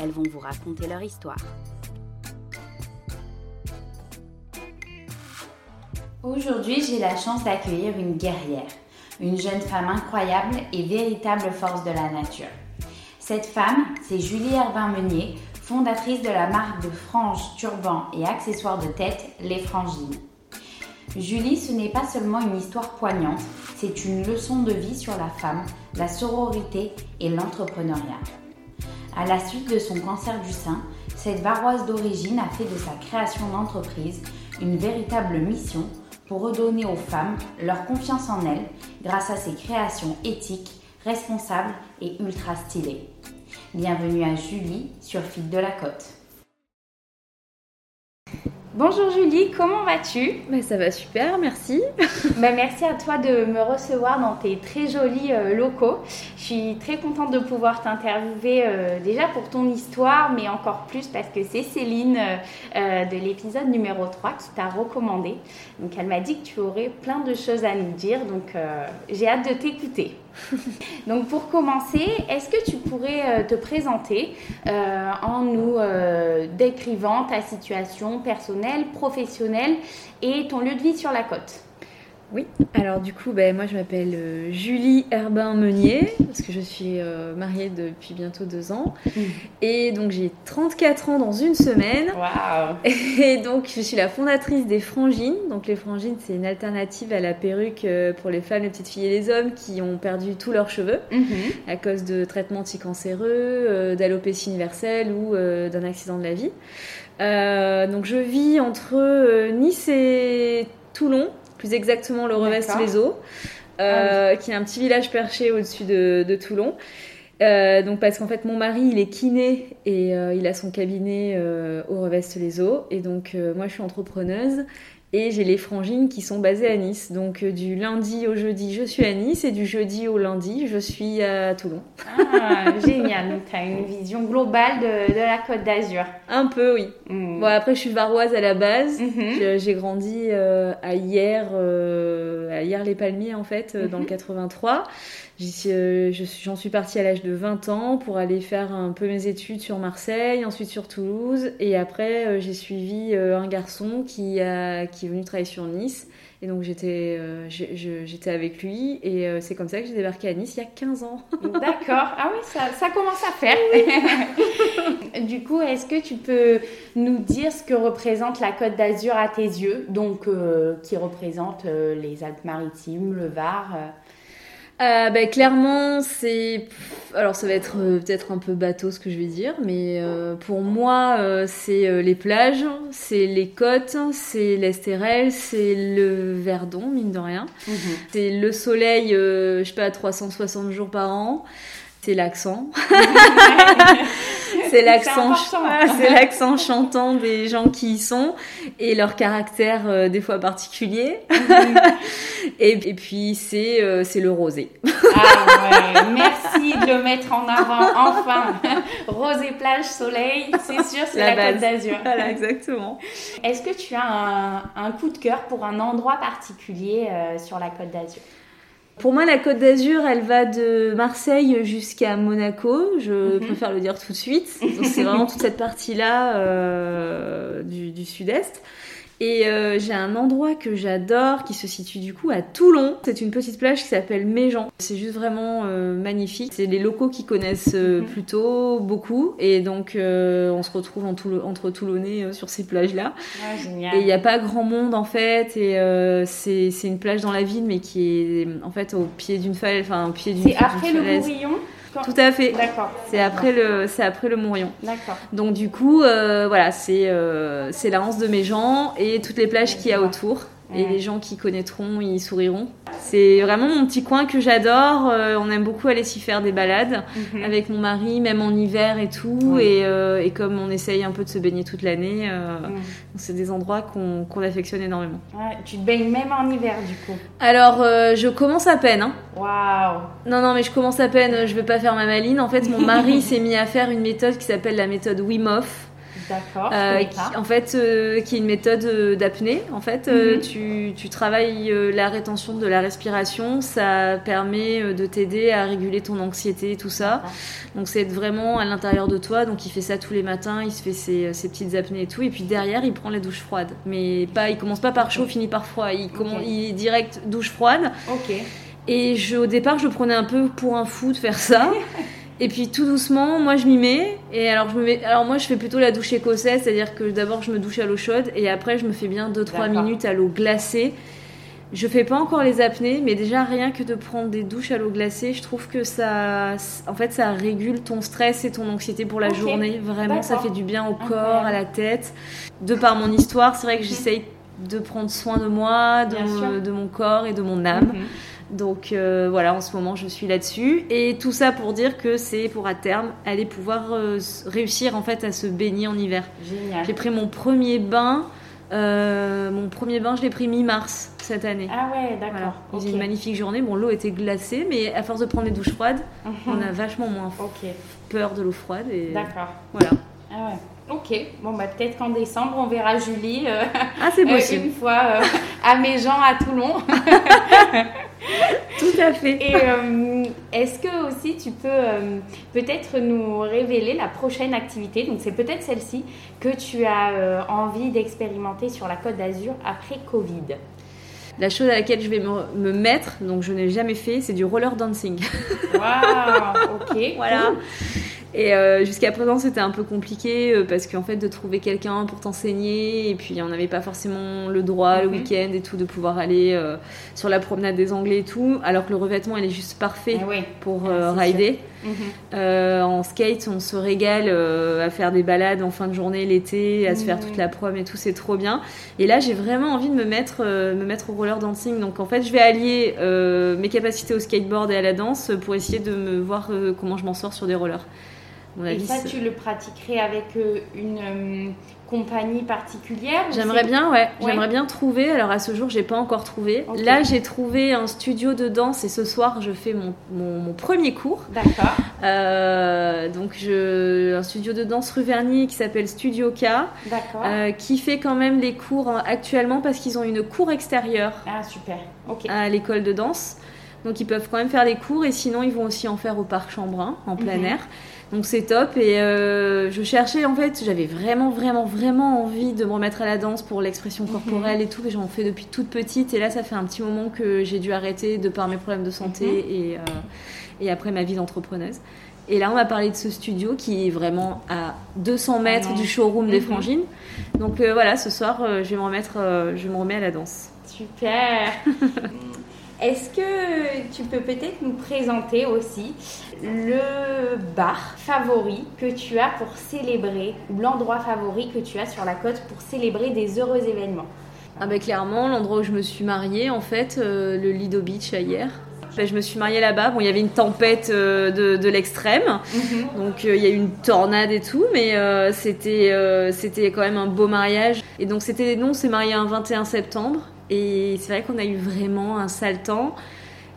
elles vont vous raconter leur histoire. Aujourd'hui, j'ai la chance d'accueillir une guerrière, une jeune femme incroyable et véritable force de la nature. Cette femme, c'est Julie Herbin-Meunier, fondatrice de la marque de franges, turbans et accessoires de tête, Les Frangines. Julie, ce n'est pas seulement une histoire poignante, c'est une leçon de vie sur la femme, la sororité et l'entrepreneuriat. À la suite de son cancer du sein, cette varoise d'origine a fait de sa création d'entreprise une véritable mission pour redonner aux femmes leur confiance en elles grâce à ses créations éthiques, responsables et ultra stylées. Bienvenue à Julie sur Fil de la Côte. Bonjour Julie, comment vas-tu? Bah, Ça va super, merci. bah, merci à toi de me recevoir dans tes très jolis euh, locaux. Je suis très contente de pouvoir t'interviewer euh, déjà pour ton histoire, mais encore plus parce que c'est Céline euh, de l'épisode numéro 3 qui t'a recommandé. Donc elle m'a dit que tu aurais plein de choses à nous dire, donc j'ai hâte de t'écouter. Donc pour commencer, est-ce que tu pourrais euh, te présenter euh, en nous euh, décrivant ta situation personnelle, professionnelle et ton lieu de vie sur la côte? Oui, alors du coup, ben, moi je m'appelle euh, Julie Herbin-Meunier, parce que je suis euh, mariée depuis bientôt deux ans. Mm. Et donc j'ai 34 ans dans une semaine. Waouh Et donc je suis la fondatrice des Frangines. Donc les Frangines, c'est une alternative à la perruque euh, pour les femmes, les petites filles et les hommes qui ont perdu tous leurs cheveux mm-hmm. à cause de traitements anticancéreux, d'alopécie universelle ou d'un accident de la vie. donc je vis entre Nice et Toulon plus exactement le reveste les eaux, euh, ah qui est un petit village perché au-dessus de, Toulon. Euh, donc parce qu'en fait mon mari il est kiné et euh, il a son cabinet au reveste les eaux. Et donc moi je suis entrepreneuse et j'ai les frangines qui sont basées à Nice. Donc euh, du lundi au jeudi, je suis à Nice et du jeudi au lundi, je suis à Toulon. Ah, génial. Donc tu as une vision globale de, la Côte d'Azur. Un peu, oui. Mm. Bon, après, je suis varoise à la base. Mm-hmm. J'ai grandi euh, à hier, euh, à hier les Palmiers en fait, dans le 83. Euh, j'en suis partie à l'âge de 20 ans pour aller faire un peu mes études sur Marseille, ensuite sur Toulouse. Et après, euh, j'ai suivi euh, un garçon qui, a, qui est venu travailler sur Nice. Et donc j'étais j'étais avec lui et c'est comme ça que j'ai débarqué à Nice il y a 15 ans. D'accord. Ah oui, ça, ça commence à faire. du coup, est-ce que tu peux nous dire ce que représente la Côte d'Azur à tes yeux Donc, qui représente les Alpes-Maritimes, le Var euh, bah, clairement, c'est. Alors, ça va être euh, peut-être un peu bateau ce que je vais dire, mais euh, pour moi, euh, c'est les plages, c'est les côtes, c'est l'Estérel, c'est le Verdon, mine de rien. Mhm. C'est le soleil, je sais pas, 360 jours par an c'est l'accent. c'est l'accent, c'est l'accent chantant des gens qui y sont et leur caractère euh, des fois particulier. et, puis c'est euh, c'est le rosé. ah ouais, merci de le mettre en avant enfin. rosé plage soleil, c'est sûr, c'est la, Côte d'Azur. Voilà, exactement. Est-ce que tu as un, un, coup de cœur pour un endroit particulier euh, sur la Côte d'Azur? Pour moi, la Côte d'Azur, elle va de Marseille jusqu'à Monaco. Je mhm. préfère le dire tout de suite. C'est vraiment toute cette partie-là euh, du, du sud-est. Et euh, j'ai un endroit que j'adore qui se situe du coup à Toulon. C'est une petite plage qui s'appelle Méjean. C'est juste vraiment euh, magnifique. C'est les locaux qui connaissent euh, mhm. plutôt beaucoup. Et donc on se retrouve entre Toulonnais sur ces plages-là. Ah, et il n'y a pas grand monde en fait. Et c'est une plage dans la ville mais qui est en fait au pied d'une falaise. Enfin, au pied d'une C'est après le Bourillon tout à fait. D'accord. C'est après le, c'est après le Mourion. D'accord. Donc du coup, euh, voilà, c'est euh, c'est la Hanse de Méjean et toutes les plages qu'il y a autour. Et les gens qui connaîtront, ils souriront. C'est vraiment mon petit coin que j'adore. Euh, on aime beaucoup aller s'y faire des balades mhm. avec mon mari, même en hiver et tout. Euh, et, comme on essaye un peu de se baigner toute l'année, euh, c'est des endroits qu'on affectionne énormément. tu te baignes même en hiver du coup Alors, je commence à peine. Hein. Waouh Non, non, mais je commence à peine. Je vais pas faire ma maline. En fait, mon mari s'est mis à faire une méthode qui s'appelle la méthode Wim Hof. D'accord. Euh, en fait, euh, qui est une méthode euh, d'apnée. En fait, mhm. tu, tu, travailles la rétention de la respiration. Ça permet de t'aider à réguler ton anxiété et tout ça. Donc, c'est vraiment à l'intérieur de toi. Donc, il fait ça tous les matins. Il se fait ses, ses, petites apnées et tout. Et puis derrière, il prend les douches froides. Mais pas, il commence pas par chaud, finit par froid. Il, commence, il direct douche froide. Ok. Et je, au départ, je prenais un peu pour un fou de faire ça. Et puis tout doucement, moi je m'y mets. Et alors, je me mets... alors moi je fais plutôt la douche écossaise, c'est-à-dire que d'abord je me douche à l'eau chaude et après je me fais bien 2-3 minutes à l'eau glacée. Je fais pas encore les apnées, mais déjà rien que de prendre des douches à l'eau glacée, je trouve que ça, en fait, ça régule ton stress et ton anxiété pour la journée. Vraiment, ça fait du bien au corps, à la tête. De par mon histoire, c'est vrai que mhm. j'essaye de prendre soin de moi, de, de, mon corps et de mon âme. Mhm. Donc euh, voilà, en ce moment je suis là-dessus. Et tout ça pour dire que c'est pour à terme aller pouvoir euh, réussir en fait à se baigner en hiver. Génial. J'ai pris mon premier bain. Euh, mon premier bain, je l'ai pris mi-mars cette année. Ah ouais, d'accord. Voilà. une magnifique journée. Bon, l'eau était glacée, mais à force de prendre les douches froides, mhm. on a vachement moins peur de l'eau froide. Et... D'accord. Voilà. Ah ouais. Ok, bon bah peut-être qu'en décembre on verra Julie ah, c'est possible. une fois à mes gens à Toulon. Tout à fait. Et euh, est-ce que aussi tu peux euh, peut-être nous révéler la prochaine activité? Donc c'est peut-être celle-ci que tu as euh, envie d'expérimenter sur la Côte d'Azur après Covid. La chose à laquelle je vais me, mettre, donc je n'ai jamais fait, c'est du roller dancing. Waouh, ok. voilà. Et euh, jusqu'à présent, c'était un peu compliqué euh, parce qu'en fait, de trouver quelqu'un pour t'enseigner, et puis on n'avait pas forcément le droit le mhm. week-end et tout de pouvoir aller euh, sur la promenade des Anglais et tout, alors que le revêtement, il est juste parfait ah pour ah, rider. En skate, on se régale à faire des balades en fin de journée l'été, à se faire toute mhm. la prom et tout, c'est trop bien. Et là, j'ai vraiment envie de me mettre, me mettre au roller dancing. Donc en fait, je vais allier mes capacités au skateboard et à la danse pour essayer de me voir comment je m'en sors sur des rollers. Et ça, tu le pratiquerais avec euh, une euh, compagnie particulière J'aimerais bien, ouais. J'aimerais bien trouver. Alors à ce jour, j'ai pas encore trouvé. Là, j'ai trouvé un studio de danse et ce soir, je fais mon, mon, premier cours. D'accord. Euh, donc, je, un studio de danse rue Vernier qui s'appelle Studio K. D'accord. qui fait quand même les cours actuellement parce qu'ils ont une cour extérieure. Ah, super. Ok. À l'école de danse. Donc, ils peuvent quand même faire les cours et sinon, ils vont aussi en faire au parc Chambrun, en plein mhm. air. Donc c'est top. Et euh, je cherchais, en fait, j'avais vraiment, vraiment, vraiment envie de me remettre à la danse pour l'expression mhm. corporelle et tout. Et j'en fais depuis toute petite. Et là, ça fait un petit moment que j'ai dû arrêter de par mes problèmes de santé mhm. et, euh, et après ma vie d'entrepreneuse. Et là, on m'a parlé de ce studio qui est vraiment à 200 mètres du showroom des mhm. Frangines. Donc euh, voilà, ce soir, je vais me remettre, je me remets à la danse. Super. Est-ce que tu peux peut-être nous présenter aussi le bar favori que tu as pour célébrer, ou l'endroit favori que tu as sur la côte pour célébrer des heureux événements? Ah ben clairement, l'endroit où je me suis mariée, en fait, euh, le Lido Beach hier. Ben, je me suis mariée là-bas. Bon, il y avait une tempête euh, de, l'extrême, mhm. donc euh, il y a eu une tornade et tout, mais c'était c'était quand même un beau mariage. Et donc c'était non, c'est marié un 21 septembre. Et c'est vrai qu'on a eu vraiment un sale temps.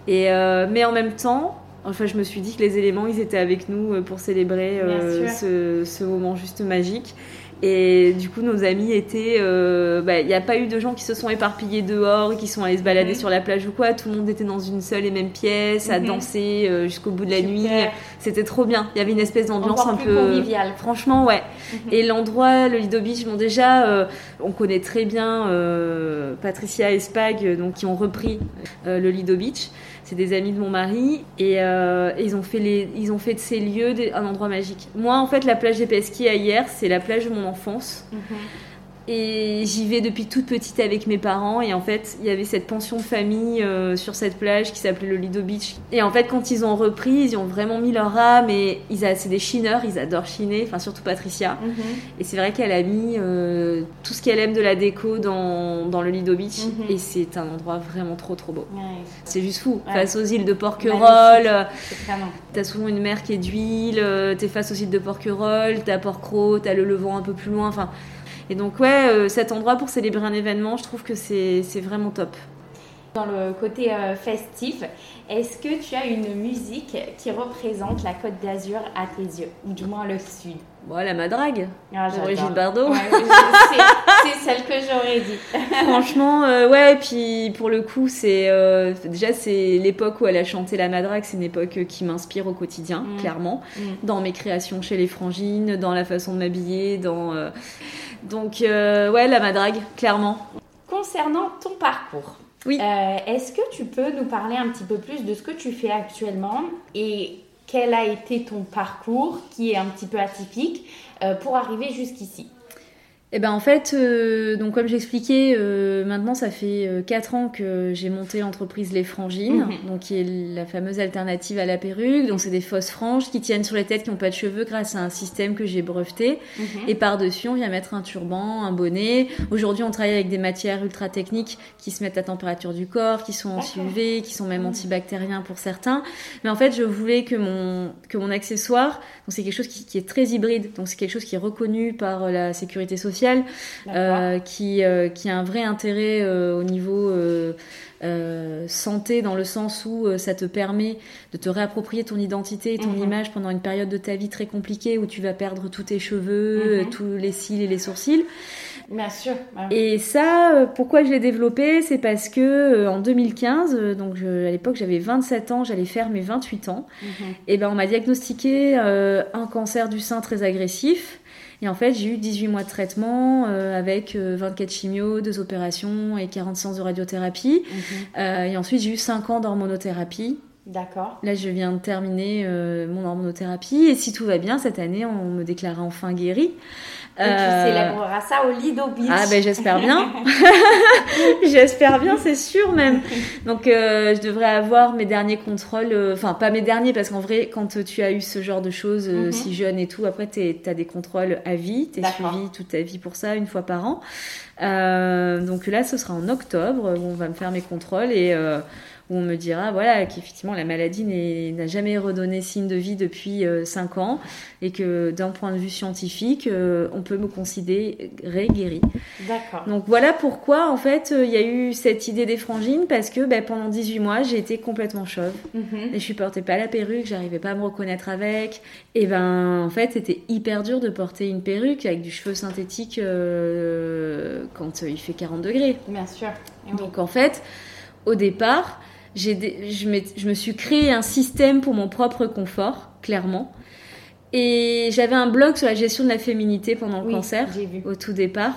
Et, euh, mais en même temps, enfin, je me suis dit que les éléments, ils étaient avec nous euh, pour célébrer euh, ce, ce, moment juste magique. Et du coup, nos amis étaient. Euh, bah, il n'y a pas eu de gens qui se sont éparpillés dehors, qui sont allés se balader sur la plage ou quoi. Tout le monde était dans une seule et même pièce, à mhm. danser euh, jusqu'au bout de la nuit. C'était trop bien. Il y avait une espèce d'ambiance un peu. conviviale. Franchement, ouais. Mhm. Et l'endroit, le Lido Beach, bon, déjà, euh, on connaît très bien Patricia et Spag, donc, qui ont repris le Lido Beach c'est des amis de mon mari euh, et, ils ont fait les, ils ont fait de ces lieux un endroit magique. Moi, en fait, la plage des Pesquis à hier, c'est la plage de mon enfance. Mhm. Et j'y vais depuis toute petite avec mes parents. Et en fait, il y avait cette pension de famille euh, sur cette plage qui s'appelait le Lido Beach. Et en fait, quand ils ont repris, ils ont vraiment mis leur âme. Et ils c'est des chineurs, ils adorent chiner. Enfin, surtout Patricia. Mhm. Et c'est vrai qu'elle a mis euh, tout ce qu'elle aime de la déco dans, dans le Lido Beach. Mhm. Et c'est un endroit vraiment trop, trop beau. c'est juste fou. Face aux îles de Porquerolles. T'as souvent une mer qui est d'huile. T'es face aux îles de Porquerolles. T'as Porquerolles. T'as le Levant un peu plus loin. Enfin et donc, ouais, euh, cet endroit pour célébrer un événement, je trouve que c'est vraiment top. Dans le côté euh, festif, est-ce que tu as une musique qui représente la Côte d'Azur à tes yeux, ou du moins le sud? Bon, la Madrague, ah, Brigitte Bardot. c'est celle que j'aurais dit. Franchement, euh, ouais, puis pour le coup, c'est déjà c'est l'époque où elle a chanté la Madrague, c'est une époque qui m'inspire au quotidien, mm. clairement, mm. dans mes créations chez les Frangines, dans la façon de m'habiller, dans donc, euh, ouais, la madrague, clairement. Concernant ton parcours, oui. Euh, est-ce que tu peux nous parler un petit peu plus de ce que tu fais actuellement et quel a été ton parcours qui est un petit peu atypique euh, pour arriver jusqu'ici eh ben en fait, euh, donc comme j'expliquais, euh, maintenant ça fait euh, 4 ans que j'ai monté l'entreprise Les Frangines, mhm. donc qui est la fameuse alternative à la perruque. Donc c'est des fausses franges qui tiennent sur les têtes qui n'ont pas de cheveux grâce à un système que j'ai breveté. Mhm. Et par-dessus, on vient mettre un turban, un bonnet. Aujourd'hui, on travaille avec des matières ultra techniques qui se mettent à température du corps, qui sont anti-UV, qui sont même mhm. antibactériens pour certains. Mais en fait, je voulais que mon, que mon accessoire, donc c'est quelque chose qui, qui, est très hybride, donc c'est quelque chose qui est reconnu par la sécurité sociale euh, qui, euh, qui a un vrai intérêt euh, au niveau santé dans le sens où ça te permet de te réapproprier ton identité et ton mhm. image pendant une période de ta vie très compliquée où tu vas perdre tous tes cheveux, mhm. tous les cils et les sourcils. Bien sûr. Et ça, pourquoi je l'ai développé? C'est parce que en 2015, donc à l'époque j'avais 27 ans, j'allais faire mes 28 ans, mhm. et ben on m'a diagnostiqué un cancer du sein très agressif. Et en fait, j'ai eu 18 mois de traitement euh, avec 24 euh, chimios, 2 opérations et 40 séances de radiothérapie. Euh, et ensuite, j'ai eu 5 ans d'hormonothérapie. D'accord. Là, je viens de terminer mon hormonothérapie et si tout va bien, cette année, on me déclarera enfin guérie. Et tu euh, célébreras ça au Lido Beach. Ah ben j'espère bien. j'espère bien, c'est sûr même. Donc euh, je devrais avoir mes derniers contrôles, euh, enfin pas mes derniers parce qu'en vrai quand tu as eu ce genre de choses mhm. si jeune et tout, après tu as des contrôles à vie, tu es suivi toute ta vie pour ça une fois par an. donc là ce sera en octobre où on va me faire mes contrôles et où on me dira voilà qu'effectivement la maladie n'a jamais redonné signe de vie depuis 5 euh, ans et que d'un point de vue scientifique euh, on peut me considérer guérie. D'accord. Donc voilà pourquoi en fait euh, il y a eu cette idée des frangines parce que ben, pendant 18 mois j'ai été complètement chauve mhm. et je supportais pas la perruque, j'arrivais pas à me reconnaître avec et ben en fait c'était hyper dur de porter une perruque avec du cheveu synthétique quand il fait 40 degrés. Bien sûr. Donc en fait au départ je, me suis créé un système pour mon propre confort, clairement. Et j'avais un blog sur la gestion de la féminité pendant le cancer, au tout départ.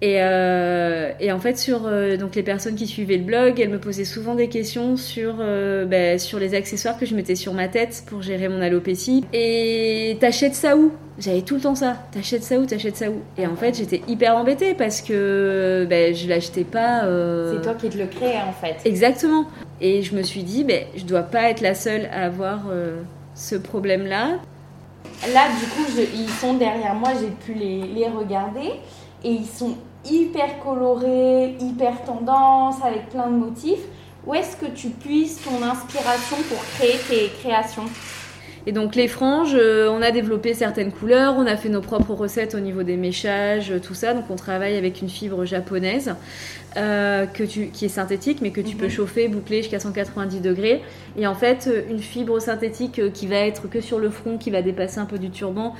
Et, euh, et, en fait, sur euh, donc les personnes qui suivaient le blog, elles me posaient souvent des questions sur euh, ben, sur les accessoires que je mettais sur ma tête pour gérer mon alopécie. Et t'achètes ça où? J'avais tout le temps ça. T'achètes ça où? T'achètes ça où? Et en fait, j'étais hyper embêtée parce que ben, je l'achetais pas. C'est toi qui te le crée en fait. Exactement. Et je me suis dit, ben, je dois pas être la seule à avoir ce problème-là. Là, du coup, ils sont derrière moi. J'ai pu les, les regarder et ils sont hyper colorés, hyper tendance, avec plein de motifs. Où est-ce que tu puisses ton inspiration pour créer tes créations? Et donc les franges, euh, on a développé certaines couleurs, on a fait nos propres recettes au niveau des méchages, tout ça. Donc on travaille avec une fibre japonaise euh, que tu, qui est synthétique, mais que tu peux mhm. chauffer, boucler jusqu'à 190 degrés. Et en fait, euh, une fibre synthétique qui va être que sur le front, qui va dépasser un peu du turban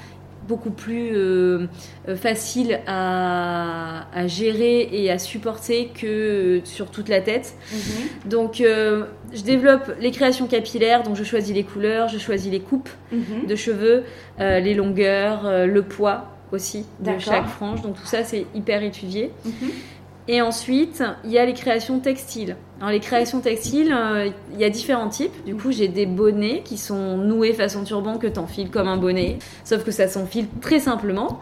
beaucoup plus euh, euh, facile à, gérer et à supporter que sur toute la tête. Mhm. Donc euh, je développe les créations capillaires, donc je choisis les couleurs, je choisis les coupes mhm. de cheveux, les longueurs, le poids aussi de chaque frange. Donc tout ça c'est hyper étudié. Mhm. Et ensuite, il y a les créations textiles. Alors les créations textiles, euh, il y a différents types. Du coup, j'ai des bonnets qui sont noués façon turban que t'enfiles comme un bonnet, sauf que ça s'enfile très simplement.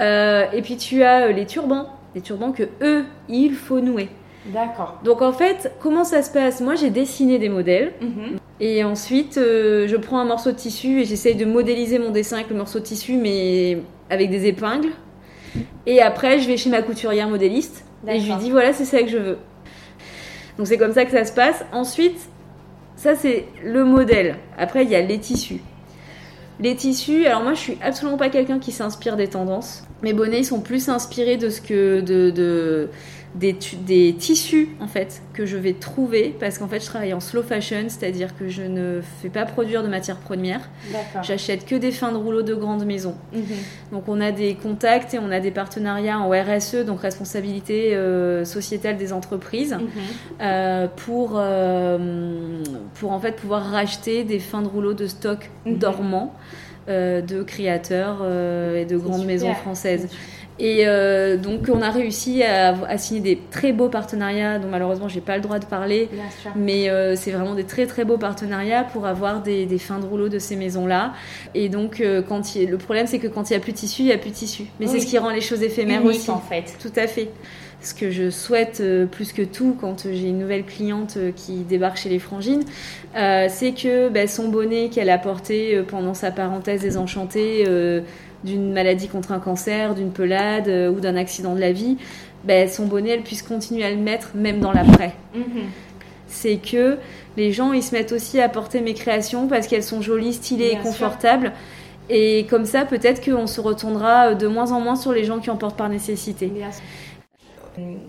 et puis tu as les turbans, les turbans que eux, il faut nouer. D'accord. Donc en fait, comment ça se passe? Moi, j'ai dessiné des modèles. Mhm. Et ensuite, je prends un morceau de tissu et j'essaye de modéliser mon dessin avec le morceau de tissu, mais avec des épingles. Et après, je vais chez ma couturière modéliste et je lui dis voilà, c'est ça que je veux. Donc c'est comme ça que ça se passe. Ensuite, ça c'est le modèle. Après, il y a les tissus. Les tissus, alors moi je suis absolument pas quelqu'un qui s'inspire des tendances. Mes bonnets ils sont plus inspirés de ce que de, de des, tissus en fait que je vais trouver parce qu'en fait je travaille en slow fashion, c'est-à-dire que je ne fais pas produire de matières premières. J'achète que des fins de rouleau de grandes maisons. Mhm. Donc on a des contacts et on a des partenariats en RSE, donc responsabilité euh, sociétale des entreprises, mhm. euh, pour, euh, pour en fait pouvoir racheter des fins de rouleau de stock mhm. dormants. De créateurs et de grandes maisons françaises. Et euh, donc on a réussi à, signer des très beaux partenariats dont malheureusement j'ai pas le droit de parler, mais euh, c'est vraiment des très très beaux partenariats pour avoir des, fins de rouleau de ces maisons-là. Et donc euh, quand il, le problème c'est que quand il y a plus de tissu, il y a plus de tissu. Mais c'est ce qui rend les choses éphémères aussi en fait. Tout à fait. Ce que je souhaite plus que tout quand j'ai une nouvelle cliente qui débarque chez les Frangines, c'est que bah, son bonnet qu'elle a porté pendant sa parenthèse désenchantée d'une maladie contre un cancer, d'une pelade euh, ou d'un accident de la vie, ben, son bonnet, elle puisse continuer à le mettre même dans l'après. Mhm. C'est que les gens, ils se mettent aussi à porter mes créations parce qu'elles sont jolies, stylées et confortables. Et comme ça, peut-être qu'on se retournera de moins en moins sur les gens qui en portent par nécessité.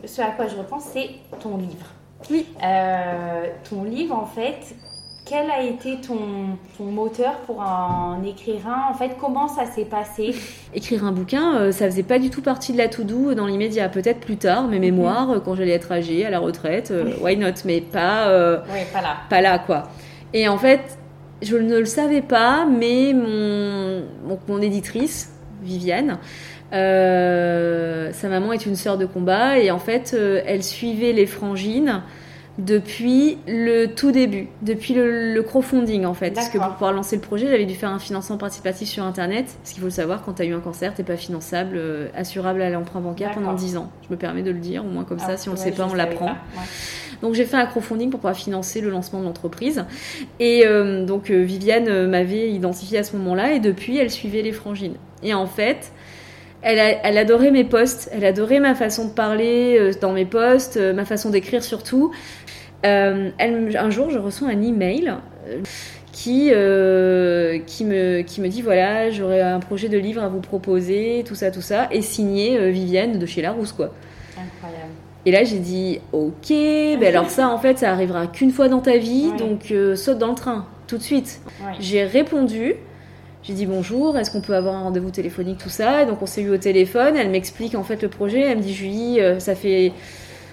Ce à quoi je repense, c'est ton livre. Oui. Euh, ton livre, en fait, quel a été ton, moteur pour en écrire un En fait, comment ça s'est passé? Écrire un bouquin, euh, ça faisait pas du tout partie de la to-do dans l'immédiat. Peut-être plus tard, mes mémoires, mhm. quand j'allais être âgée, à la retraite, euh, why not? Mais pas, euh, pas là. Pas là, quoi. Et en fait, je ne le savais pas, mais mon, mon, éditrice, Viviane, sa maman est une sœur de combat et en fait, elle suivait les frangines depuis le tout début, depuis le, crowdfunding en fait. Parce que pour pouvoir lancer le projet, j'avais dû faire un financement participatif sur Internet. Parce qu'il faut le savoir, quand tu as eu un cancer, t'es pas finançable, euh, assurable à l'emprunt bancaire pendant 10 ans. Je me permets de le dire, au moins comme ça, ah, si on ne le sait pas, on l'apprend. Donc j'ai fait un crowdfunding pour pouvoir financer le lancement de l'entreprise. Et euh, donc euh, Viviane m'avait identifié à ce moment-là et depuis, elle suivait les frangines. Et en fait, elle, elle, adorait mes posts, elle adorait ma façon de parler dans mes posts, ma façon d'écrire surtout. Euh, un jour, je reçois un email euh, qui, euh, qui, me, qui me dit voilà, j'aurais un projet de livre à vous proposer, tout ça, tout ça, et signé Viviane de chez Larousse, quoi. Incroyable. Et là, j'ai dit ok, ben alors ça, en fait, ça arrivera qu'une fois dans ta vie, donc saute dans le train, tout de suite. J'ai répondu. J'ai dit bonjour, est-ce qu'on peut avoir un rendez-vous téléphonique, tout ça. donc on s'est eu au téléphone, elle m'explique en fait le projet, elle me dit Julie, ça fait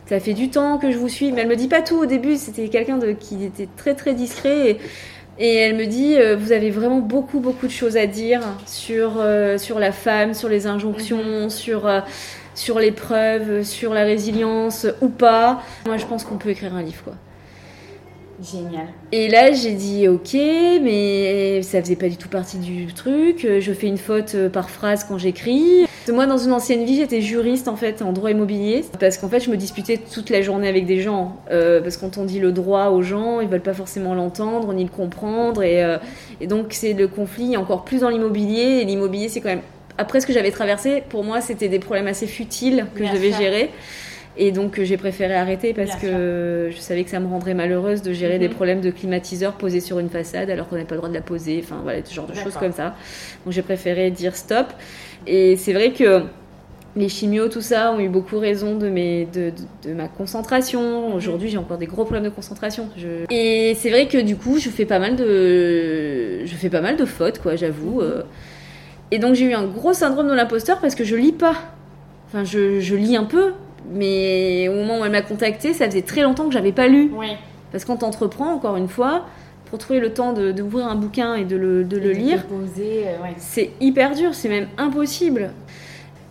ça fait du temps que je vous suis, mais elle me dit pas tout au début. C'était quelqu'un de qui était très très discret. Et, elle me dit, euh, vous avez vraiment beaucoup beaucoup de choses à dire sur euh, sur la femme, sur les injonctions, mhm. sur euh, sur l'épreuve, sur la résilience ou pas. Moi, je pense qu'on peut écrire un livre, quoi. Génial. Et là, j'ai dit ok, mais ça faisait pas du tout partie du truc. Je fais une faute par phrase quand j'écris. Moi, dans une ancienne vie, j'étais juriste en fait en droit immobilier parce qu'en fait, je me disputais toute la journée avec des gens. Euh, parce que quand on dit le droit aux gens, ils veulent pas forcément l'entendre ni le comprendre. Et, euh, et donc, c'est le conflit encore plus dans l'immobilier. Et l'immobilier, c'est quand même. Après ce que j'avais traversé, pour moi, c'était des problèmes assez futiles que je devais gérer. Et donc j'ai préféré arrêter parce que je savais que ça me rendrait malheureuse de gérer des mhm. problèmes de climatiseur posés sur une façade alors qu'on n'avait pas le droit de la poser, enfin voilà, ce genre de choses comme ça. Donc j'ai préféré dire stop. Et c'est vrai que les chimios, tout ça, ont eu beaucoup raison de, mes, de, de, ma concentration. Mhm. Aujourd'hui, j'ai encore des gros problèmes de concentration. Et c'est vrai que du coup, je fais pas mal de, je fais pas mal de fautes, quoi, j'avoue. Mhm. Euh. Et donc, j'ai eu un gros syndrome de l'imposteur parce que je lis pas. Enfin, je, je lis un peu, mais au moment où elle m'a contacté, ça faisait très longtemps que j'avais pas lu. Oui. Parce que quand t'entreprends, encore une fois, pour trouver le temps d'ouvrir un bouquin et de le, de le lire, euh, c'est hyper dur, c'est même impossible.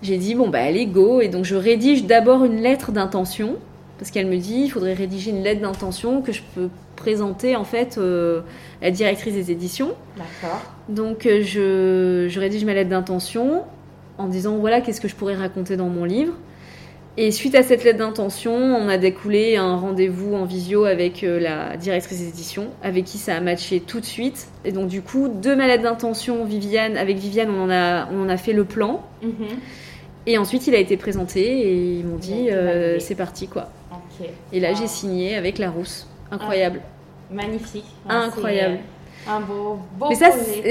J'ai dit, bon, bah allez, go. Et donc je rédige d'abord une lettre d'intention. Parce qu'elle me dit, il faudrait rédiger une lettre d'intention que je peux présenter en fait euh, à la directrice des éditions. D'accord. Donc euh, je, je rédige ma lettre d'intention en disant voilà qu'est-ce que je pourrais raconter dans mon livre. Et suite à cette lettre d'intention, on a découlé un rendez-vous en visio avec euh, la directrice des éditions, avec qui ça a matché tout de suite. Et donc du coup, de ma lettre d'intention, Viviane, avec Viviane, on en a, on en a fait le plan. Mhm. Et ensuite, il a été présenté et ils m'ont dit euh, c'est parti quoi. Et là, j'ai signé avec la rousse. Incroyable. Ah, magnifique. Incroyable. Un beau, beau Mais ça,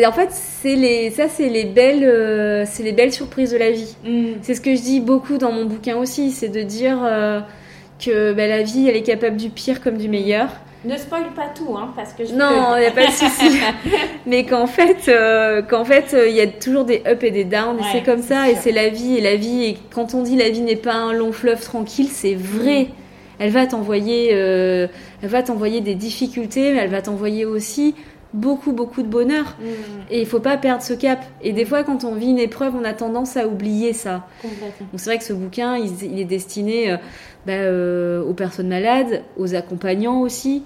en fait, c'est les, ça, c'est les belles, euh, c'est les belles surprises de la vie. Mm. C'est ce que je dis beaucoup dans mon bouquin aussi, c'est de dire euh, que bah, la vie, elle est capable du pire comme du meilleur. Ne spoil pas tout, hein, parce que je non, il n'y a pas de souci. Mais qu'en fait, euh, qu'en fait, il y a toujours des ups et des downs. c'est comme ça, et c'est la vie. Et la vie, et quand on dit la vie n'est pas un long fleuve tranquille, c'est vrai. Mm. Elle va t'envoyer, elle va t'envoyer des difficultés, mais elle va t'envoyer aussi beaucoup, beaucoup de bonheur. Mm. Et il faut pas perdre ce cap. Et des fois, quand on vit une épreuve, on a tendance à oublier ça. Donc c'est vrai que ce bouquin, il, est destiné euh, bah, euh, aux personnes malades, aux accompagnants aussi.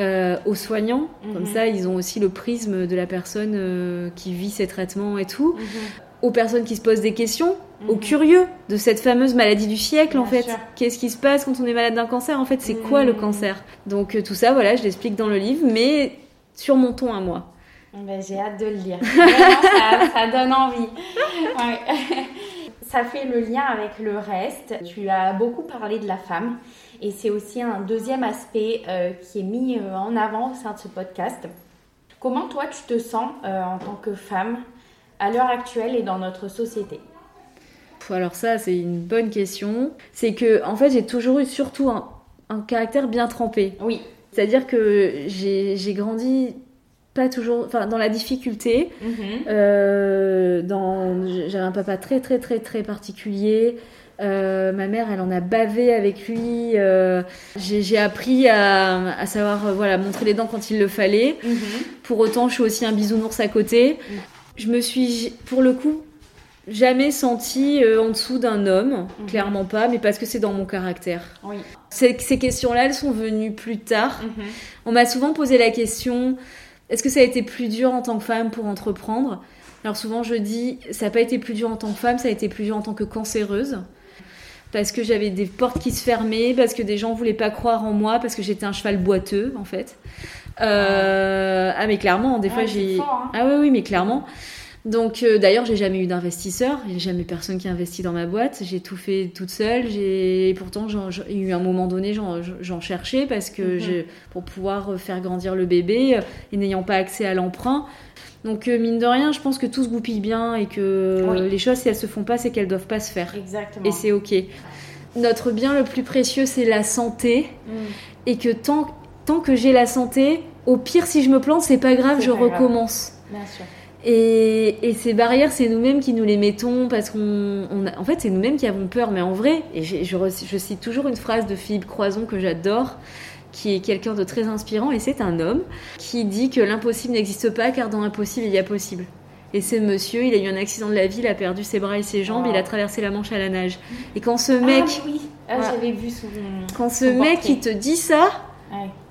Euh, aux soignants, comme mm-hmm. ça ils ont aussi le prisme de la personne qui vit ses traitements et tout, mm-hmm. aux personnes qui se posent des questions, aux mm-hmm. curieux de cette fameuse maladie du siècle en fait. Qu'est-ce qui se passe quand on est malade d'un cancer? En fait, c'est quoi le cancer? Donc tout ça, voilà, je l'explique dans le livre, mais sur mon ton à moi. Ben, j'ai hâte de le lire. ça, donne envie. ça fait le lien avec le reste. Tu as beaucoup parlé de la femme et c'est aussi un deuxième aspect euh, qui est mis euh, en avant au sein de ce podcast. Comment toi tu te sens euh, en tant que femme à l'heure actuelle et dans notre société? Alors ça, c'est une bonne question. C'est que, en fait, j'ai toujours eu surtout un, un caractère bien trempé. Oui. C'est-à-dire que j'ai grandi pas toujours, enfin dans la difficulté. Mhm. Euh, j'avais un papa très très très très particulier. Euh, ma mère, elle en a bavé avec lui. Euh, j'ai appris à, savoir voilà montrer les dents quand il le fallait. Mhm. Pour autant, je suis aussi un bisounours à côté. Mhm. Je me suis, pour le coup, jamais senti en dessous d'un homme, clairement pas, mais parce que c'est dans mon caractère. Oui. Ces, questions-là, elles sont venues plus tard. Mhm. On m'a souvent posé la question est-ce que ça a été plus dur en tant que femme pour entreprendre? Alors souvent, je dis ça n'a pas été plus dur en tant que femme, ça a été plus dur en tant que cancéreuse. Parce que j'avais des portes qui se fermaient, parce que des gens voulaient pas croire en moi, parce que j'étais un cheval boiteux, en fait. Euh, ah, mais clairement, des fois j'ai. Hein. Ah oui, oui, mais clairement. Donc euh, d'ailleurs, j'ai jamais eu d'investisseur, j'ai jamais personne qui a investi dans ma boîte, j'ai tout fait toute seule, j'ai pourtant j'ai eu un moment donné j'en cherchais parce que mhm. pour pouvoir faire grandir le bébé euh, et n'ayant pas accès à l'emprunt. Donc euh, mine de rien, je pense que tout se goupille bien et que les choses si elles se font pas, c'est qu'elles doivent pas se faire. Exactement. Et c'est OK. Notre bien le plus précieux, c'est la santé mm. et que tant tant que j'ai la santé, au pire si je me plante, c'est pas grave, je recommence. Bien sûr. Et, ces barrières, c'est nous-mêmes qui nous les mettons parce qu'on, en fait, c'est nous-mêmes qui avons peur. Mais en vrai, et je, je, cite toujours une phrase de Philippe Croison que j'adore, qui est quelqu'un de très inspirant, et c'est un homme qui dit que l'impossible n'existe pas car dans l'impossible il y a possible. Et c'est monsieur, il a eu un accident de la vie, il a perdu ses bras et ses jambes, il a traversé la Manche à la nage. Et quand ce mec, ah, oui. Ah, j'avais vu son, quand ce mec il te dit ça,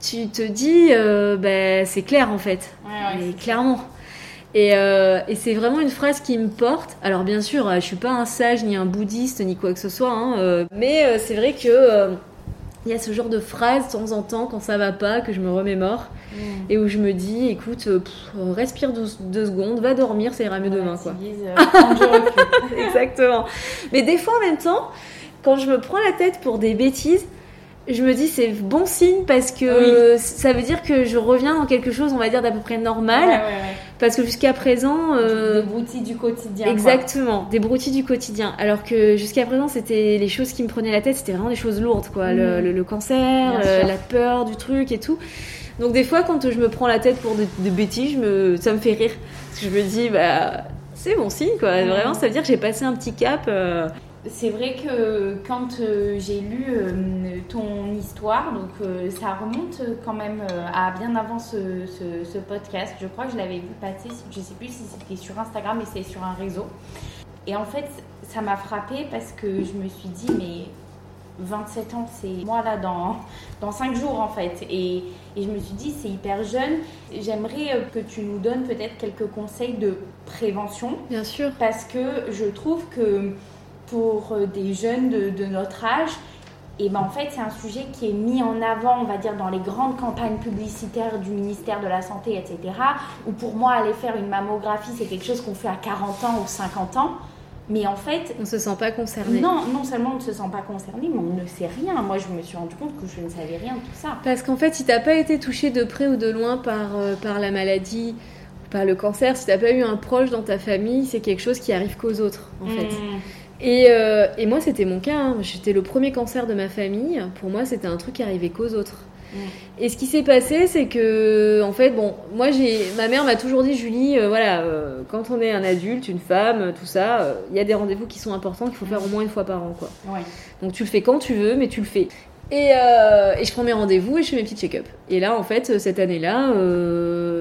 tu te dis, euh, ben, c'est clair en fait, ouais, clairement. Et, euh, et c'est vraiment une phrase qui me porte. Alors bien sûr, euh, je suis pas un sage ni un bouddhiste ni quoi que ce soit, hein, euh, mais c'est vrai que il y a ce genre de phrase de temps en temps quand ça va pas que je me remémore mm. et où je me dis, écoute, respire deux, secondes, va dormir, ça ira mieux demain, quoi. Exactement. Mais des fois en même temps, quand je me prends la tête pour des bêtises, je me dis c'est bon signe parce que ça veut dire que je reviens dans quelque chose on va dire d'à peu près normal parce que jusqu'à présent euh, des broutilles du quotidien exactement des broutilles du quotidien. Alors que jusqu'à présent c'était les choses qui me prenaient la tête c'était vraiment des choses lourdes quoi. Le, mm. cancer la peur du truc et tout. Donc des fois quand je me prends la tête pour des, bêtises me, ça me fait rire. Parce que je me dis bah c'est bon signe quoi. Vraiment ça veut dire que j'ai passé un petit cap euh, c'est vrai que quand euh, j'ai lu euh, ton histoire, donc euh, ça remonte quand même à bien avant ce, podcast. Je crois que je l'avais vu passer, je ne sais plus si c'était sur Instagram, mais c'est sur un réseau. Et en fait, ça m'a frappé parce que je me suis dit, mais 27 ans, c'est moi là dans, dans 5 jours en fait. Et, et je me suis dit, c'est hyper jeune. J'aimerais que tu nous donnes peut-être quelques conseils de prévention. Bien sûr. Parce que je trouve que pour euh, des jeunes de, de notre âge, et ben en fait, c'est un sujet qui est mis en avant, on va dire, dans les grandes campagnes publicitaires du ministère de la Santé, etc. Ou pour moi, aller faire une mammographie, c'est quelque chose qu'on fait à 40 ans ou 50 ans. Mais en fait. On se sent pas concerné. Non, non seulement on ne se sent pas concerné, mais on ne sait rien. Moi, je me suis rendu compte que je ne savais rien de tout ça. Parce qu'en fait, si tu n'as pas été touché de près ou de loin par, euh, par la maladie, par le cancer, si tu n'as pas eu un proche dans ta famille, c'est quelque chose qui arrive qu'aux autres, en fait. Et, euh, et, moi, c'était mon cas. Hein. J'étais le premier cancer de ma famille. Pour moi, c'était un truc qui arrivait qu'aux autres. Et ce qui s'est passé, c'est que, en fait, bon, moi, j'ai, ma mère m'a toujours dit, Julie, euh, voilà, euh, quand on est un adulte, une femme, tout ça, il y a des rendez-vous qui sont importants qu'il faut faire au moins une fois par an, quoi. Ouais. Donc tu le fais quand tu veux, mais tu le fais. Et, et, je prends mes rendez-vous et je fais mes petits check-up. Et là, en fait, cette année-là,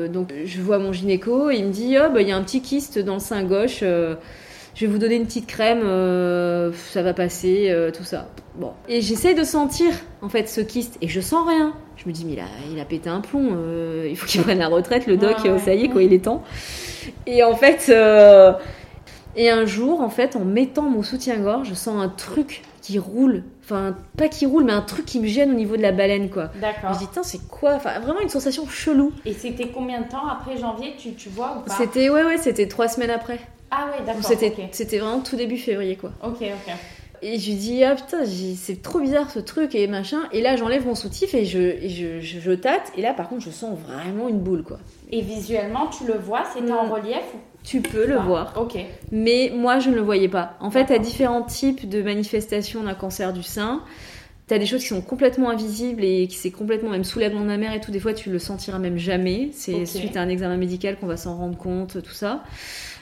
donc je vois mon gynéco et il me dit, oh, bah, il y a un petit kyste dans le sein gauche. Je vais vous donner une petite crème, euh, ça va passer, euh, tout ça. Bon. Et j'essaie de sentir, en fait, ce kyste et je sens rien. Je me dis, mais il a, il a pété un plomb, euh, il faut qu'il prenne la retraite, le doc, Ouais, ouais. ça y est, quoi, il est temps. Et en fait, et un jour, en fait, en mettant mon soutien-gorge, je sens un truc qui roule. Enfin, pas qui roule, mais un truc qui me gêne au niveau de la baleine, quoi. Je D'accord. me dis, tiens, c'est quoi? Enfin, vraiment une sensation chelou. Et c'était combien de temps après janvier, tu, tu vois ou pas? C'était, ouais, ouais, c'était trois semaines après. Ah ouais, d'accord. c'était, c'était vraiment tout début février, quoi. Ok, ok. Et je lui dis, ah putain, c'est trop bizarre ce truc et machin. Et là, j'enlève mon soutif et je, et je, je, je tâte. Et là, par contre, je sens vraiment une boule, quoi. Et visuellement, tu le vois, c'était en Mm. relief Tu peux le pas voir. Ok. Mais moi, je ne le voyais pas. En fait, tu as D'accord. différents types de manifestations d'un cancer du sein. Tu as des choses qui sont complètement invisibles et qui c'est complètement, même sous la glande mammaire et tout, des fois tu le sentiras même jamais. C'est suite à un examen médical qu'on va s'en rendre compte, tout ça.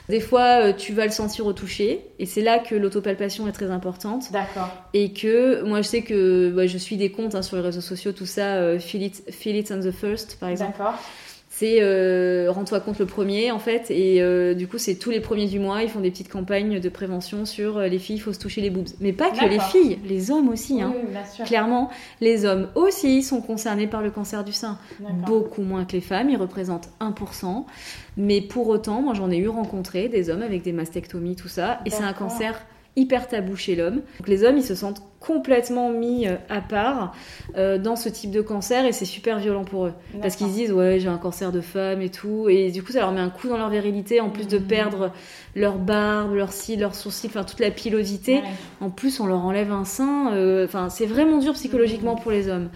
Des fois, euh, tu vas le sentir au toucher et c'est là que l'autopalpation est très importante. D'accord. Et que moi, je sais que bah, je suis des comptes hein, sur les réseaux sociaux, tout ça, euh, feel, it, feel it on the first, par exemple. D'accord. C'est euh, rends-toi compte le premier en fait et euh, du coup c'est tous les premiers du mois ils font des petites campagnes de prévention sur euh, les filles il faut se toucher les boobs. Mais pas que les filles les hommes aussi hein. Oui, bien sûr. clairement les hommes aussi sont concernés par le cancer du sein. Beaucoup moins que les femmes ils représentent 1% mais pour autant moi j'en ai eu rencontré des hommes avec des mastectomies tout ça et c'est un cancer hyper tabou chez l'homme donc les hommes ils se sentent complètement mis euh, à part euh, dans ce type de cancer et c'est super violent pour eux parce qu'ils se disent ouais j'ai un cancer de femme et tout et du coup ça leur met un coup dans leur virilité en plus de Mhm. perdre leur barbe, leur cils, leurs sourcils, enfin toute la pilosité. Ouais. En plus on leur enlève un sein, euh, enfin c'est vraiment dur psychologiquement pour les hommes.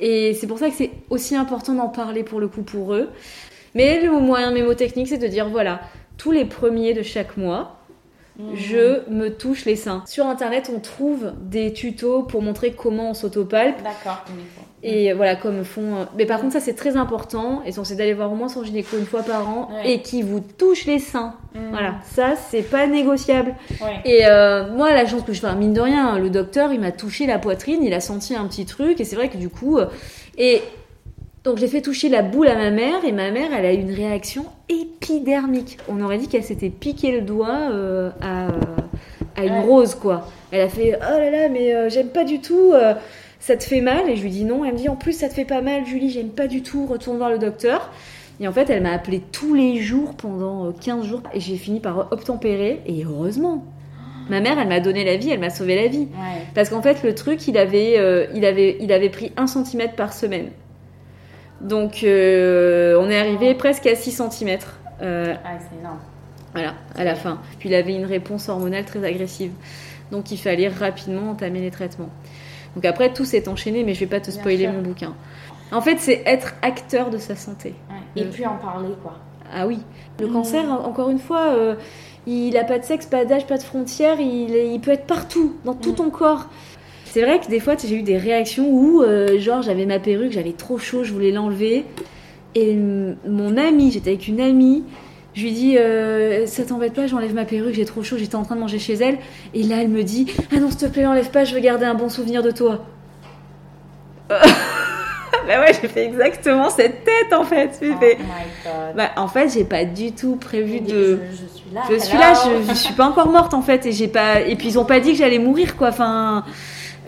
Et c'est pour ça que c'est aussi important d'en parler pour le coup pour eux. Mais le moyen mémotechnique c'est de dire voilà tous les premiers de chaque mois Je me touche les seins. Sur internet, on trouve des tutos pour montrer comment on s'autopalpe. D'accord. Et voilà, comme font. euh, Mais par contre, ça c'est très important. Et censé d'aller voir au moins son gynéco une fois par an Ouais. et qui vous touche les seins. Mhm. Voilà, ça c'est pas négociable. Ouais. Et euh, moi, la chance que je fais, mine de rien, le docteur il m'a touché la poitrine, il a senti un petit truc. Et c'est vrai que du coup. euh, Et donc j'ai fait toucher la boule à ma mère et ma mère elle a eu une réaction épidermique. On aurait dit qu'elle s'était piqué le doigt euh, à, à une Ouais. rose quoi. Elle a fait oh là là mais euh, j'aime pas du tout. euh, ça te fait mal Et je lui dis non. Elle me dit en plus ça te fait pas mal Julie, j'aime pas du tout. Retourne voir le docteur. Et en fait elle m'a appelé tous les jours pendant euh, 15 jours et j'ai fini par obtempérer et heureusement. Ma mère, elle m'a donné la vie, elle m'a sauvé la vie. Ouais. Parce qu'en fait, le truc, il avait, euh, il avait, il avait pris 1 cm par semaine. Donc, euh, on est arrivé presque à 6 cm. Ah, c'est énorme. voilà, à la fin. Puis il avait une réponse hormonale très agressive. Donc, il fallait rapidement entamer les traitements. Donc après, tout s'est enchaîné, mais je vais pas te spoiler mon bouquin. En fait, c'est être acteur de sa santé. Ouais. Et Mm. puis en parler, quoi. Ah oui. Le Mm. cancer, en- encore une fois, euh, il a pas de sexe, pas d'âge, pas de frontières, il, est- il peut être partout, dans tout Mm. ton corps. C'est vrai que des fois, j'ai eu des réactions où, euh, genre, j'avais ma perruque, j'avais trop chaud, je voulais l'enlever. Et mon amie, j'étais avec une amie, je lui dis, euh, ça t'embête pas, j'enlève ma perruque, j'ai trop chaud, j'étais en train de manger chez elle. Et là, elle me dit, ah non, s'il te plaît, l'enlève pas, je veux garder un bon souvenir de toi. bah ouais, j'ai fait exactement cette tête en fait. Oh fait, my god. bah, en fait, j'ai pas du tout prévu Mais de. Je, je suis là. Je suis là, je, je suis pas encore morte en fait, et j'ai pas. Et puis ils ont pas dit que j'allais mourir quoi. Enfin,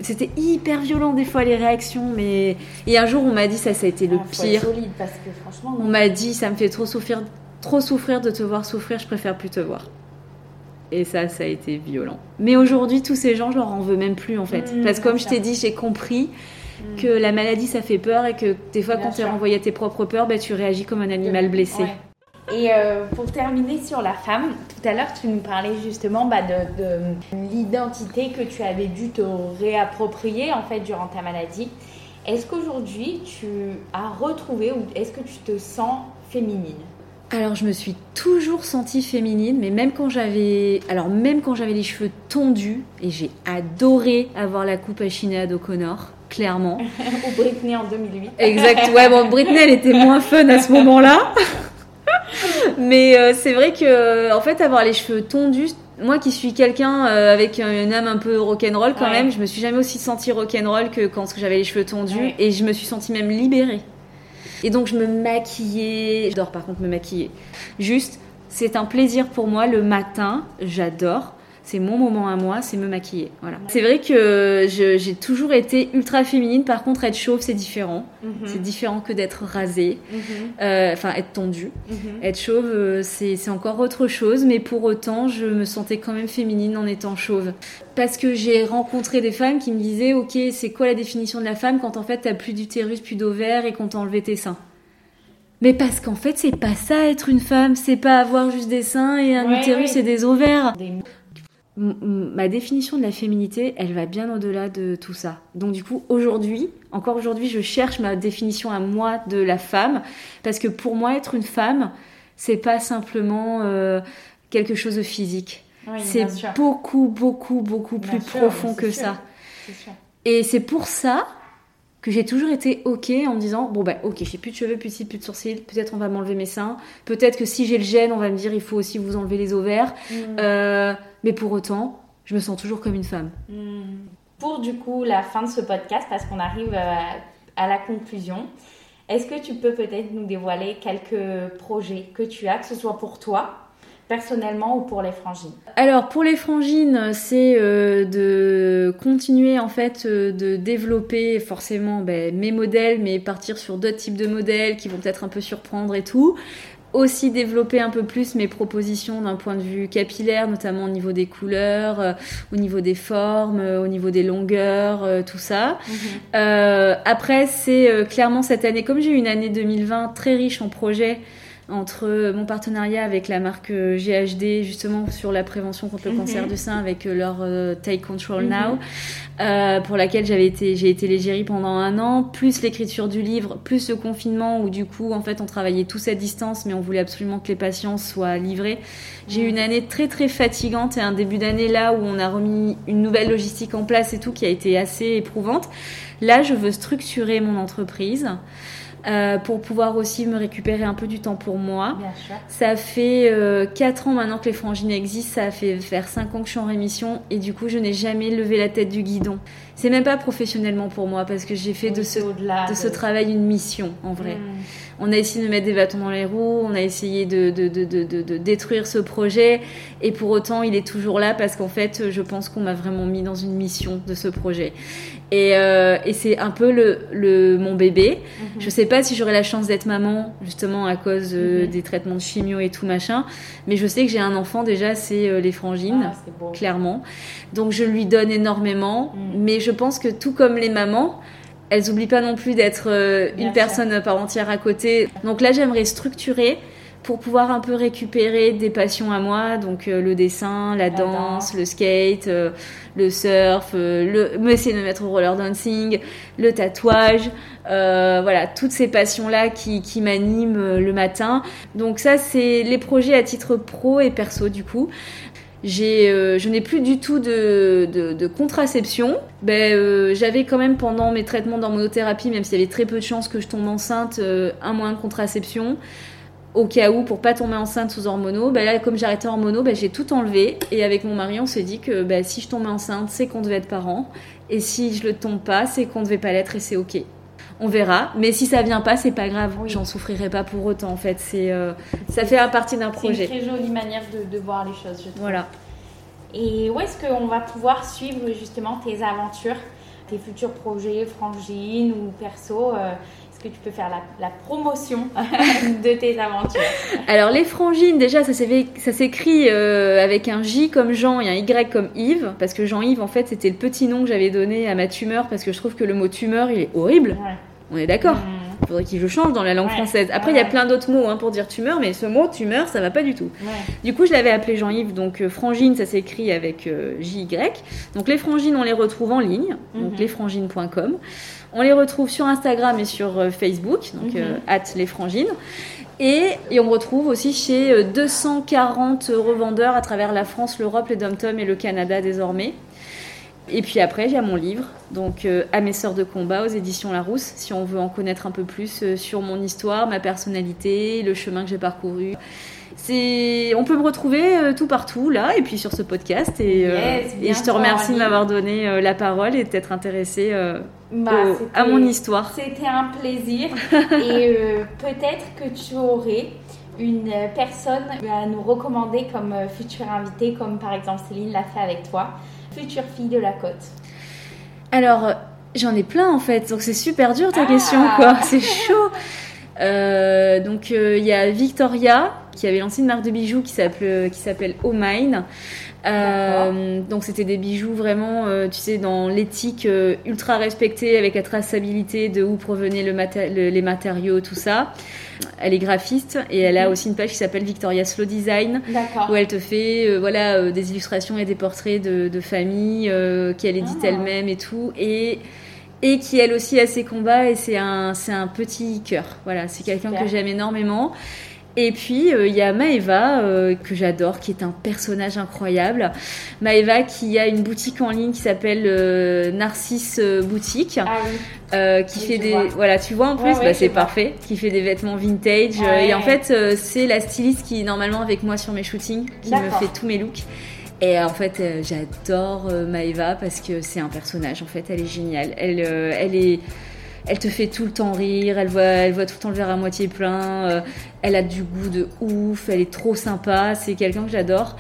C'était hyper violent des fois les réactions, mais et un jour on m'a dit ça, ça a été le Ah, pire. solide parce que franchement. On m'a dit ça me fait trop souffrir, trop souffrir de te voir souffrir, je préfère plus te voir. Et ça, ça a été violent. Mais aujourd'hui, tous ces gens, je leur en veux même plus en fait. Mmh, Parce que comme je t'ai dit, j'ai compris Mm. que la maladie ça fait peur et que des fois Bien quand tu es renvoyé à tes propres peurs, bah, tu réagis comme un animal blessé. Ouais. Et euh, pour terminer sur la femme, tout à l'heure tu nous parlais justement bah, de, de l'identité que tu avais dû te réapproprier en fait durant ta maladie. Est-ce qu'aujourd'hui tu as retrouvé ou est-ce que tu te sens féminine? Alors je me suis toujours sentie féminine, mais même quand j'avais, alors même quand j'avais les cheveux tondus, et j'ai adoré avoir la coupe à Sinéad O'Connor, clairement. Ou Britney en 2008 Exact. Ouais, bon, Britney, elle était moins fun à ce moment-là. Mais euh, c'est vrai que, en fait, avoir les cheveux tondus, moi qui suis quelqu'un euh, avec une âme un peu rock'n'roll quand Ouais. même, je me suis jamais aussi sentie rock'n'roll que quand j'avais les cheveux tondus Ouais. et je me suis sentie même libérée. Et donc je me maquillais. J'adore par contre me maquiller. Juste, c'est un plaisir pour moi le matin, j'adore. C'est mon moment à moi, c'est me maquiller. Voilà. C'est vrai que j'ai toujours été ultra féminine. Par contre, être chauve, c'est différent. Mhm. C'est différent que d'être rasée, Mhm. Euh, enfin être tondue. Mhm. Être chauve, euh, c'est encore autre chose, mais pour autant, je me sentais quand même féminine en étant chauve. Parce que j'ai rencontré des femmes qui me disaient, ok, c'est quoi la définition de la femme quand en fait t'as plus d'utérus, plus d'ovaires et qu'on t'a enlevé tes seins? Mais parce qu'en fait, c'est pas ça être une femme, c'est pas avoir juste des seins et un Ouais, utérus ouais. et des ovaires. Des- ma définition de la féminité, elle va bien au-delà de tout ça. Donc du coup, aujourd'hui, encore aujourd'hui, je cherche ma définition à moi de la femme, parce que pour moi, être une femme, c'est pas simplement euh, quelque chose de physique. Oui, c'est beaucoup, beaucoup, beaucoup Bien plus sûr, profond que sûr. ça. Sûr. Et c'est pour ça que j'ai toujours été ok en me disant bon bah ok j'ai plus de cheveux, plus de cils, plus de sourcils, peut-être on va m'enlever mes seins, peut-être que si j'ai le gène on va me dire il faut aussi vous enlever les ovaires, Mm. Euh, mais pour autant je me sens toujours comme une femme. Hmm. Pour du coup la fin de ce podcast, parce qu'on arrive à, à la conclusion, est-ce que tu peux peut-être nous dévoiler quelques projets que tu as, que ce soit pour toi, personnellement ou pour les frangines? Alors pour les frangines, c'est euh, de continuer en fait euh, de développer forcément ben, mes modèles, mais partir sur d'autres types de modèles qui vont peut-être un peu surprendre et tout. Aussi développer un peu plus mes propositions d'un point de vue capillaire, notamment au niveau des couleurs, euh, au niveau des formes, euh, au niveau des longueurs, euh, tout ça. Euh, après, c'est clairement cette année, comme j'ai eu une année 2020 très riche en projets, entre mon partenariat avec la marque euh, GHD, justement sur la prévention contre le Mhm. cancer du sein, avec euh, leur euh, Take Control Mhm. Now, euh, pour laquelle j'avais été, j'ai été l'égérie pendant un an, plus l'écriture du livre, plus le confinement où du coup, en fait, on travaillait tous à distance, mais on voulait absolument que les patients soient livrés. J'ai eu une année très très fatigante et un début d'année là où on a remis une nouvelle logistique en place et tout qui a été assez éprouvante. Là, je veux structurer mon entreprise euh, pour pouvoir aussi me récupérer un peu du temps pour moi. Bien sûr. Ça fait 4 ans maintenant que les frangines existent, ça fait faire 5 ans que je suis en rémission et du coup je n'ai jamais levé la tête du guidon. C'est même pas professionnellement pour moi parce que j'ai fait de ce, de ce travail une mission en vrai. Hmm. On a essayé de me mettre des bâtons dans les roues, on a essayé de, de, de, de, de- de détruire ce projet et pour autant il est toujours là parce qu'en fait je pense qu'on m'a vraiment mis dans une mission de ce projet. Et, euh, et c'est un peu le, le, mon bébé. Mhm. Je sais pas si j'aurai la chance d'être maman, justement à cause euh, Mhm. des traitements de chimio et tout machin, mais je sais que j'ai un enfant déjà, c'est euh, les frangines, Ah, clairement. Donc je lui donne énormément, Mhm. mais je pense que tout comme les mamans, elles oublient pas non plus d'être euh, Bien une sûr. personne à part entière à côté. Donc là, j'aimerais structurer pour pouvoir un peu récupérer des passions à moi, donc euh, le dessin, la, La danse, danse. le skate, euh, le surf, euh, le, me de me mettre au roller dancing, le tatouage, voilà, toutes ces passions-là qui, qui m'animent le matin. Donc ça, c'est les projets à titre pro et perso du coup. J'ai, euh, je n'ai plus du tout de, de, de contraception. Ben, euh, j'avais quand même pendant mes traitements d'hormonothérapie, même s'il y avait très peu de chances que je tombe enceinte, euh, un mois de contraception au cas où pour pas tomber enceinte sous hormonaux. Ben là, comme j'arrêtais hormonaux, ben, j'ai tout enlevé et avec mon mari, on s'est dit que ben, si je tombais enceinte, c'est qu'on devait être parents et si je le tombe pas, c'est qu'on devait pas l'être et c'est ok. On verra, mais si ça vient pas, c'est pas grave. Oui. J'en souffrirai pas pour autant. En fait, c'est euh, ça fait partie d'un C'est une projet. très jolie manière de, de voir les choses, je. Voilà. Et où est-ce qu'on va pouvoir suivre justement tes aventures tes futurs projets, frangines ou perso est-ce que tu peux faire la, promotion de tes aventures Alors les frangines, déjà ça s'écrit avec un J comme Jean et un Y comme Yves, parce que Jean-Yves en fait c'était le petit nom que j'avais donné à ma tumeur, parce que je trouve que le mot tumeur il est horrible. On est d'accord mmh. Il faudrait qu'il le change dans la langue française. Après, il y a plein d'autres mots hein, pour dire tumeur, mais ce mot tumeur, ça va pas du tout. Du coup, je l'avais appelé Jean-Yves. Donc, euh, frangine, ça s'écrit avec euh, J-Y. Donc, les frangines, on les retrouve en ligne, donc mhm. lesfrangines.com. On les retrouve sur Instagram et sur euh, Facebook, donc mhm. at lesfrangines. Et, et, on retrouve aussi chez 240 revendeurs à travers la France, l'Europe, les dom et le Canada désormais. Et puis après, a mon livre, donc euh, À mes sœurs de combat aux éditions Larousse, si on veut en connaître un peu plus euh, sur mon histoire, ma personnalité, le chemin que j'ai parcouru. C'est, on peut me retrouver euh, tout partout là, et puis sur ce podcast. Et, et je te remercie de m'avoir donné la parole et d'être intéressée bah, à mon histoire. C'était un plaisir, et peut-être que tu aurais une personne à nous recommander comme future invitée, comme par exemple Céline l'a fait avec toi future fille de la côte Alors, j'en ai plein en fait, donc c'est super dur ta question, ah. quoi. C'est chaud. Euh, donc euh, il y a Victoria qui avait lancé une marque de bijoux qui s'appelle qui s'appelle Oh Mine. Euh, donc c'était des bijoux vraiment, tu sais, dans l'éthique ultra respectée avec la traçabilité de où provenaient le les matériaux, tout ça. Elle est graphiste et elle a mhm. aussi une page qui s'appelle Victoria Slow Design où elle te fait euh, voilà euh, des illustrations et des portraits de, de famille euh, qu'elle édite ah. elle-même et tout et et qui elle aussi a ses combats et c'est un c'est un petit cœur voilà c'est quelqu'un que j'aime énormément et puis il y a Maeva que j'adore, qui est un personnage incroyable. Maeva qui a une boutique en ligne qui s'appelle Narcisse Boutique. Ah oui. Euh, qui fait des voilà tu vois en plus bah, c'est parfait qui fait des vêtements vintage euh, et en fait euh, c'est la styliste qui est normalement avec moi sur mes shootings qui me fait tous mes looks et en fait j'adore Maeva parce que c'est un personnage en fait elle est géniale elle elle est elle te fait tout le temps rire, elle voit, elle voit tout le temps le verre à moitié plein, elle a du goût de ouf, elle est trop sympa, c'est quelqu'un que j'adore.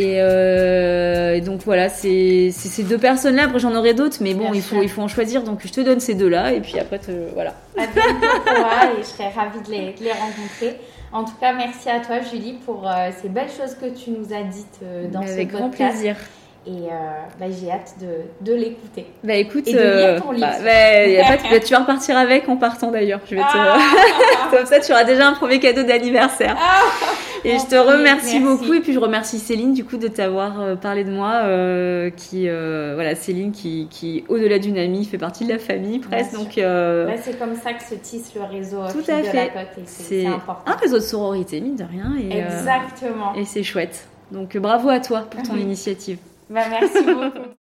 Euh, et, donc voilà, c'est ces deux personnes-là. Après, j'en aurais d'autres, mais bon, il faut, il faut en choisir. Donc je te donne ces deux-là, et puis après, voilà. À bientôt, et je serais ravie de les, de les, rencontrer. En tout cas, merci à toi, Julie, pour euh, ces belles choses que tu nous as dites euh, dans ce avec podcast. Avec grand plaisir. Et bah, j'ai hâte de, de l'écouter. Bah écoute, et de lire ton livre. Bah, bah, y a pas tu vas repartir avec en partant d'ailleurs. Je vais te... Ah. Comme ça, tu auras déjà un premier cadeau d'anniversaire. Ah. Et je te remercie beaucoup. Et puis je remercie Céline du coup de t'avoir euh, parlé de moi. Euh, qui euh, voilà, Céline qui, qui au-delà d'une amie fait partie de la famille presque. Donc c'est comme ça que se tisse le réseau. Tout à fait. C'est un réseau de sororité mine de rien. Et, Exactement. et c'est chouette. Donc bravo à toi pour ton initiative. Bah, merci beaucoup.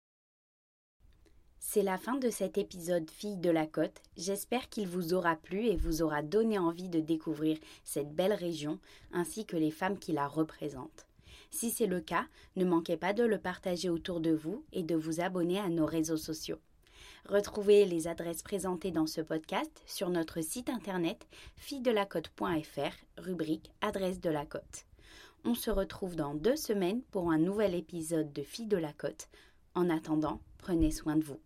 C'est la fin de cet épisode Fille de la Côte. J'espère qu'il vous aura plu et vous aura donné envie de découvrir cette belle région ainsi que les femmes qui la représentent. Si c'est le cas, ne manquez pas de le partager autour de vous et de vous abonner à nos réseaux sociaux. Retrouvez les adresses présentées dans ce podcast sur notre site internet fille-de-la-côte.fr, rubrique Adresse de la Côte. On se retrouve dans deux semaines pour un nouvel épisode de Fille de la Côte. En attendant, prenez soin de vous.